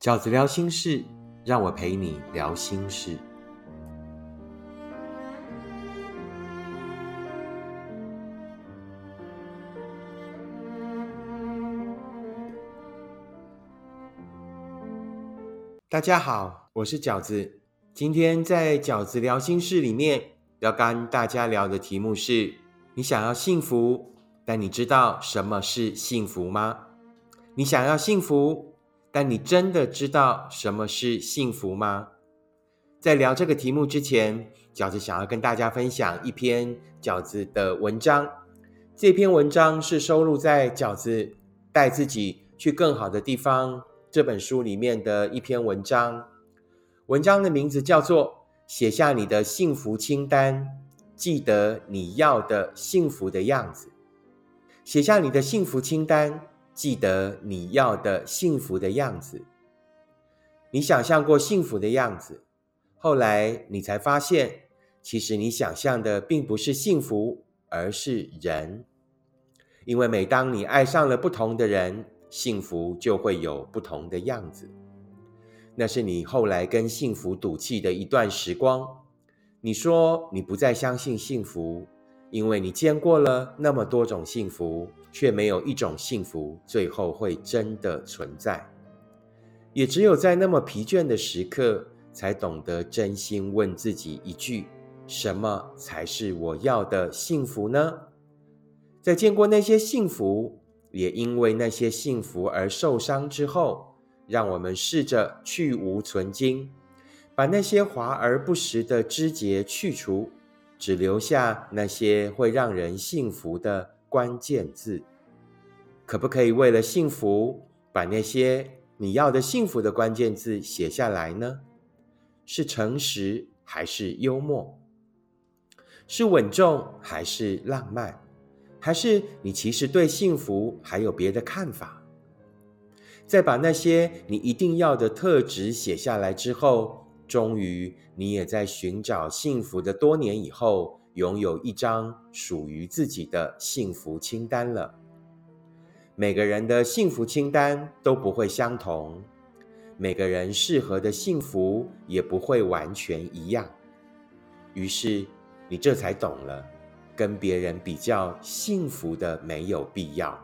饺子聊心事，让我陪你聊心事。大家好，我是饺子。今天在饺子聊心事里面，要跟大家聊的题目是：你想要幸福，但你知道什么是幸福吗？你想要幸福。但你真的知道什么是幸福吗？在聊这个题目之前，饺子想要跟大家分享一篇饺子的文章。这篇文章是收录在《饺子带自己去更好的地方》这本书里面的一篇文章。文章的名字叫做《写下你的幸福清单》，记得你要的幸福的样子。写下你的幸福清单。记得你要的幸福的样子。你想象过幸福的样子，后来你才发现，其实你想象的并不是幸福，而是人。因为每当你爱上了不同的人，幸福就会有不同的样子。那是你后来跟幸福赌气的一段时光。你说你不再相信幸福，因为你见过了那么多种幸福。却没有一种幸福最后会真的存在，也只有在那么疲倦的时刻，才懂得真心问自己一句：什么才是我要的幸福呢？在见过那些幸福，也因为那些幸福而受伤之后，让我们试着去无存精，把那些华而不实的枝节去除，只留下那些会让人幸福的。关键字，可不可以为了幸福，把那些你要的幸福的关键字写下来呢？是诚实还是幽默？是稳重还是浪漫？还是你其实对幸福还有别的看法？在把那些你一定要的特质写下来之后，终于你也在寻找幸福的多年以后。拥有一张属于自己的幸福清单了。每个人的幸福清单都不会相同，每个人适合的幸福也不会完全一样。于是你这才懂了，跟别人比较幸福的没有必要。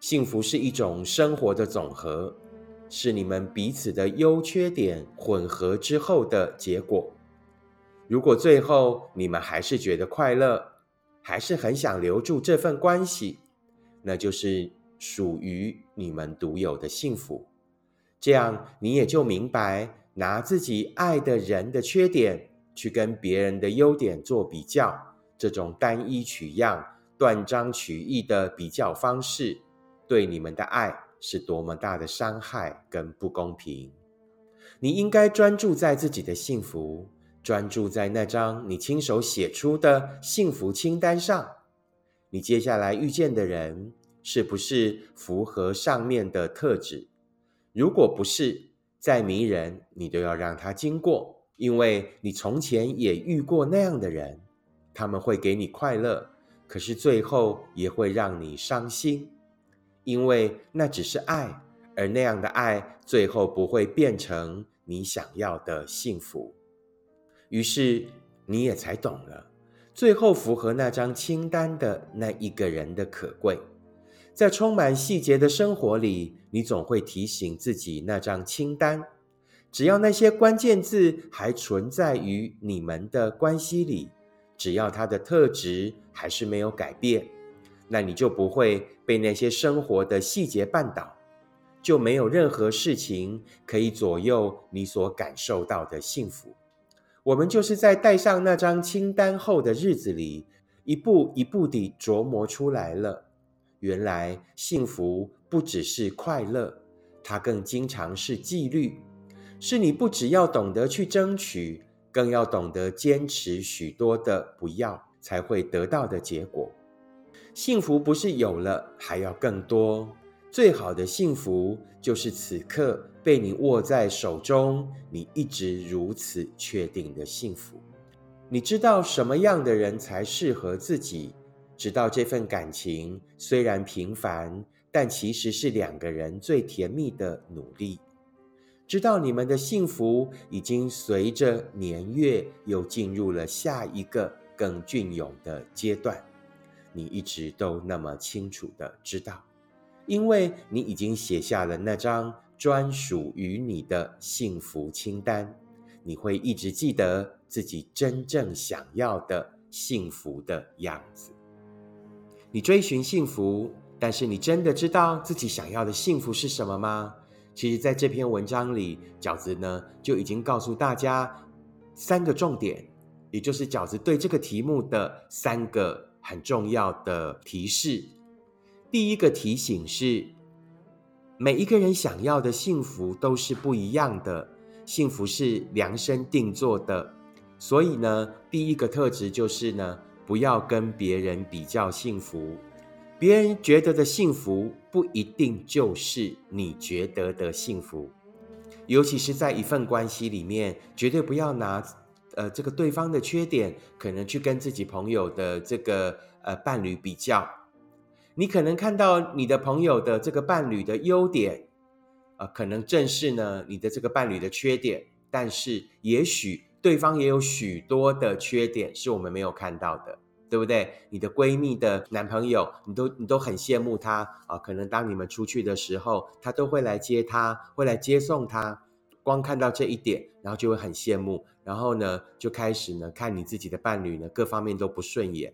幸福是一种生活的总和，是你们彼此的优缺点混合之后的结果。如果最后你们还是觉得快乐，还是很想留住这份关系，那就是属于你们独有的幸福。这样你也就明白，拿自己爱的人的缺点去跟别人的优点做比较，这种单一取样、断章取义的比较方式，对你们的爱是多么大的伤害跟不公平。你应该专注在自己的幸福。专注在那张你亲手写出的幸福清单上，你接下来遇见的人是不是符合上面的特质？如果不是，再迷人你都要让他经过，因为你从前也遇过那样的人，他们会给你快乐，可是最后也会让你伤心，因为那只是爱，而那样的爱最后不会变成你想要的幸福。于是你也才懂了，最后符合那张清单的那一个人的可贵。在充满细节的生活里，你总会提醒自己那张清单。只要那些关键字还存在于你们的关系里，只要他的特质还是没有改变，那你就不会被那些生活的细节绊倒，就没有任何事情可以左右你所感受到的幸福。我们就是在带上那张清单后的日子里，一步一步地琢磨出来了。原来幸福不只是快乐，它更经常是纪律，是你不只要懂得去争取，更要懂得坚持许多的不要，才会得到的结果。幸福不是有了还要更多。最好的幸福就是此刻被你握在手中，你一直如此确定的幸福。你知道什么样的人才适合自己，知道这份感情虽然平凡，但其实是两个人最甜蜜的努力。知道你们的幸福已经随着年月又进入了下一个更隽永的阶段。你一直都那么清楚的知道，因为你已经写下了那张专属于你的幸福清单。你会一直记得自己真正想要的幸福的样子。你追寻幸福，但是你真的知道自己想要的幸福是什么吗？其实，在这篇文章里，饺子呢就已经告诉大家三个重点，也就是饺子对这个题目的三个很重要的提示。第一个提醒是，每一个人想要的幸福都是不一样的。幸福是量身定做的，所以呢，第一个特质就是呢，不要跟别人比较幸福。别人觉得的幸福不一定就是你觉得的幸福，尤其是在一份关系里面，绝对不要拿呃这个对方的缺点，可能去跟自己朋友的这个呃伴侣比较。你可能看到你的朋友的这个伴侣的优点。啊，可能正是呢你的这个伴侣的缺点，但是也许对方也有许多的缺点是我们没有看到的，对不对？你的闺蜜的男朋友，你都你都很羡慕他啊，可能当你们出去的时候，他都会来接他，会来接送他。光看到这一点，然后就会很羡慕，然后呢就开始呢看你自己的伴侣呢各方面都不顺眼，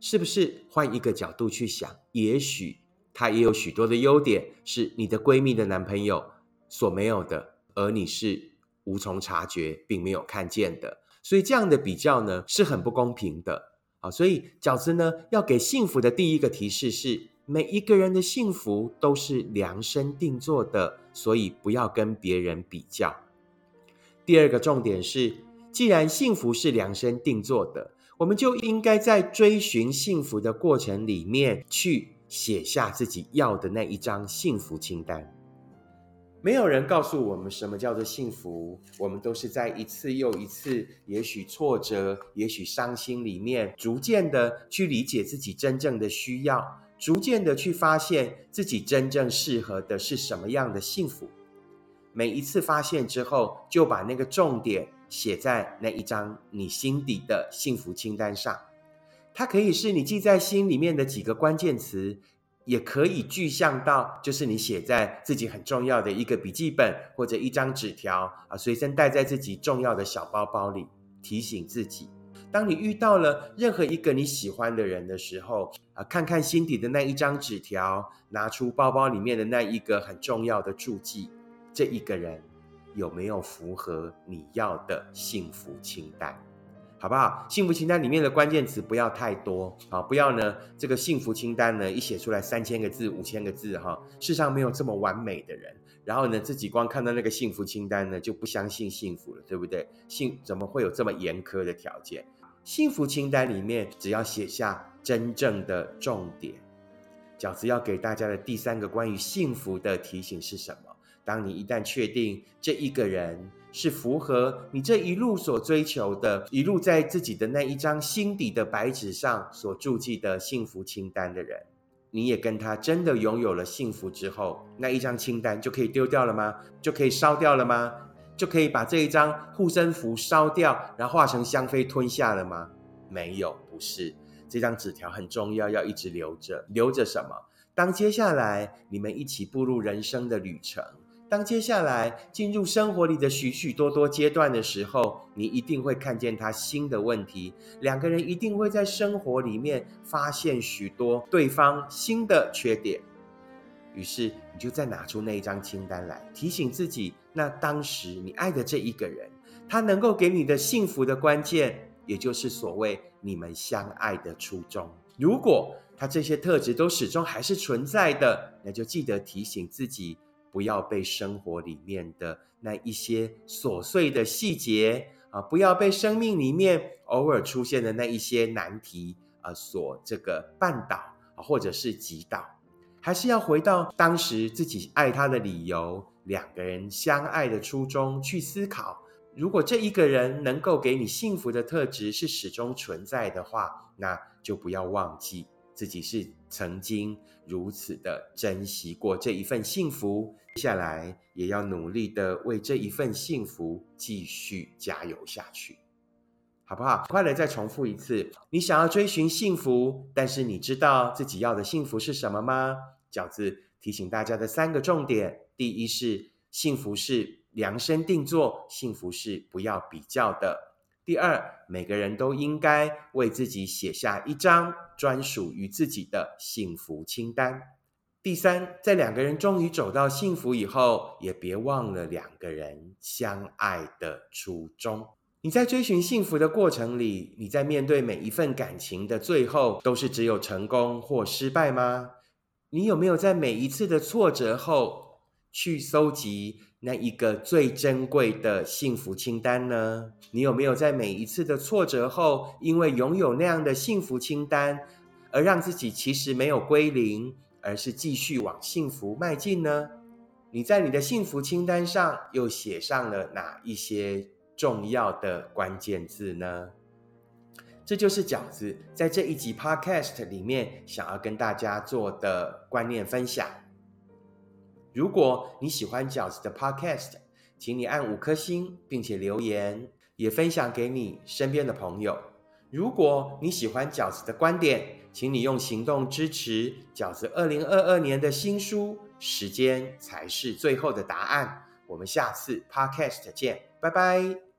是不是？换一个角度去想，也许。他也有许多的优点，是你的闺蜜的男朋友所没有的，而你是无从察觉，并没有看见的。所以这样的比较呢，是很不公平的啊！所以饺子呢，要给幸福的第一个提示是：每一个人的幸福都是量身定做的，所以不要跟别人比较。第二个重点是，既然幸福是量身定做的，我们就应该在追寻幸福的过程里面去。写下自己要的那一张幸福清单。没有人告诉我们什么叫做幸福，我们都是在一次又一次，也许挫折，也许伤心里面，逐渐的去理解自己真正的需要，逐渐的去发现自己真正适合的是什么样的幸福。每一次发现之后，就把那个重点写在那一张你心底的幸福清单上。它可以是你记在心里面的几个关键词，也可以具象到就是你写在自己很重要的一个笔记本或者一张纸条啊，随身带在自己重要的小包包里，提醒自己。当你遇到了任何一个你喜欢的人的时候啊，看看心底的那一张纸条，拿出包包里面的那一个很重要的注记，这一个人有没有符合你要的幸福清单？好不好？幸福清单里面的关键词不要太多啊！不要呢，这个幸福清单呢一写出来三千个字、五千个字哈，世上没有这么完美的人。然后呢，自己光看到那个幸福清单呢，就不相信幸福了，对不对？幸怎么会有这么严苛的条件？幸福清单里面只要写下真正的重点。饺子要给大家的第三个关于幸福的提醒是什么？当你一旦确定这一个人。是符合你这一路所追求的，一路在自己的那一张心底的白纸上所注记的幸福清单的人，你也跟他真的拥有了幸福之后，那一张清单就可以丢掉了吗？就可以烧掉了吗？就可以把这一张护身符烧掉，然后化成香妃吞下了吗？没有，不是。这张纸条很重要，要一直留着。留着什么？当接下来你们一起步入人生的旅程。当接下来进入生活里的许许多多阶段的时候，你一定会看见他新的问题。两个人一定会在生活里面发现许多对方新的缺点。于是，你就再拿出那一张清单来，提醒自己：那当时你爱的这一个人，他能够给你的幸福的关键，也就是所谓你们相爱的初衷。如果他这些特质都始终还是存在的，那就记得提醒自己。不要被生活里面的那一些琐碎的细节啊，不要被生命里面偶尔出现的那一些难题啊所这个绊倒啊，或者是击倒，还是要回到当时自己爱他的理由，两个人相爱的初衷去思考。如果这一个人能够给你幸福的特质是始终存在的话，那就不要忘记自己是曾经如此的珍惜过这一份幸福，接下来也要努力的为这一份幸福继续加油下去，好不好？快乐再重复一次，你想要追寻幸福，但是你知道自己要的幸福是什么吗？饺子提醒大家的三个重点：第一是幸福是量身定做，幸福是不要比较的。第二，每个人都应该为自己写下一张专属于自己的幸福清单。第三，在两个人终于走到幸福以后，也别忘了两个人相爱的初衷。你在追寻幸福的过程里，你在面对每一份感情的最后，都是只有成功或失败吗？你有没有在每一次的挫折后，去搜集？那一个最珍贵的幸福清单呢？你有没有在每一次的挫折后，因为拥有那样的幸福清单，而让自己其实没有归零，而是继续往幸福迈进呢？你在你的幸福清单上又写上了哪一些重要的关键字呢？这就是饺子在这一集 Podcast 里面想要跟大家做的观念分享。如果你喜欢饺子的 Podcast，请你按五颗星，并且留言，也分享给你身边的朋友。如果你喜欢饺子的观点，请你用行动支持饺子二零二二年的新书。时间才是最后的答案。我们下次 Podcast 见，拜拜。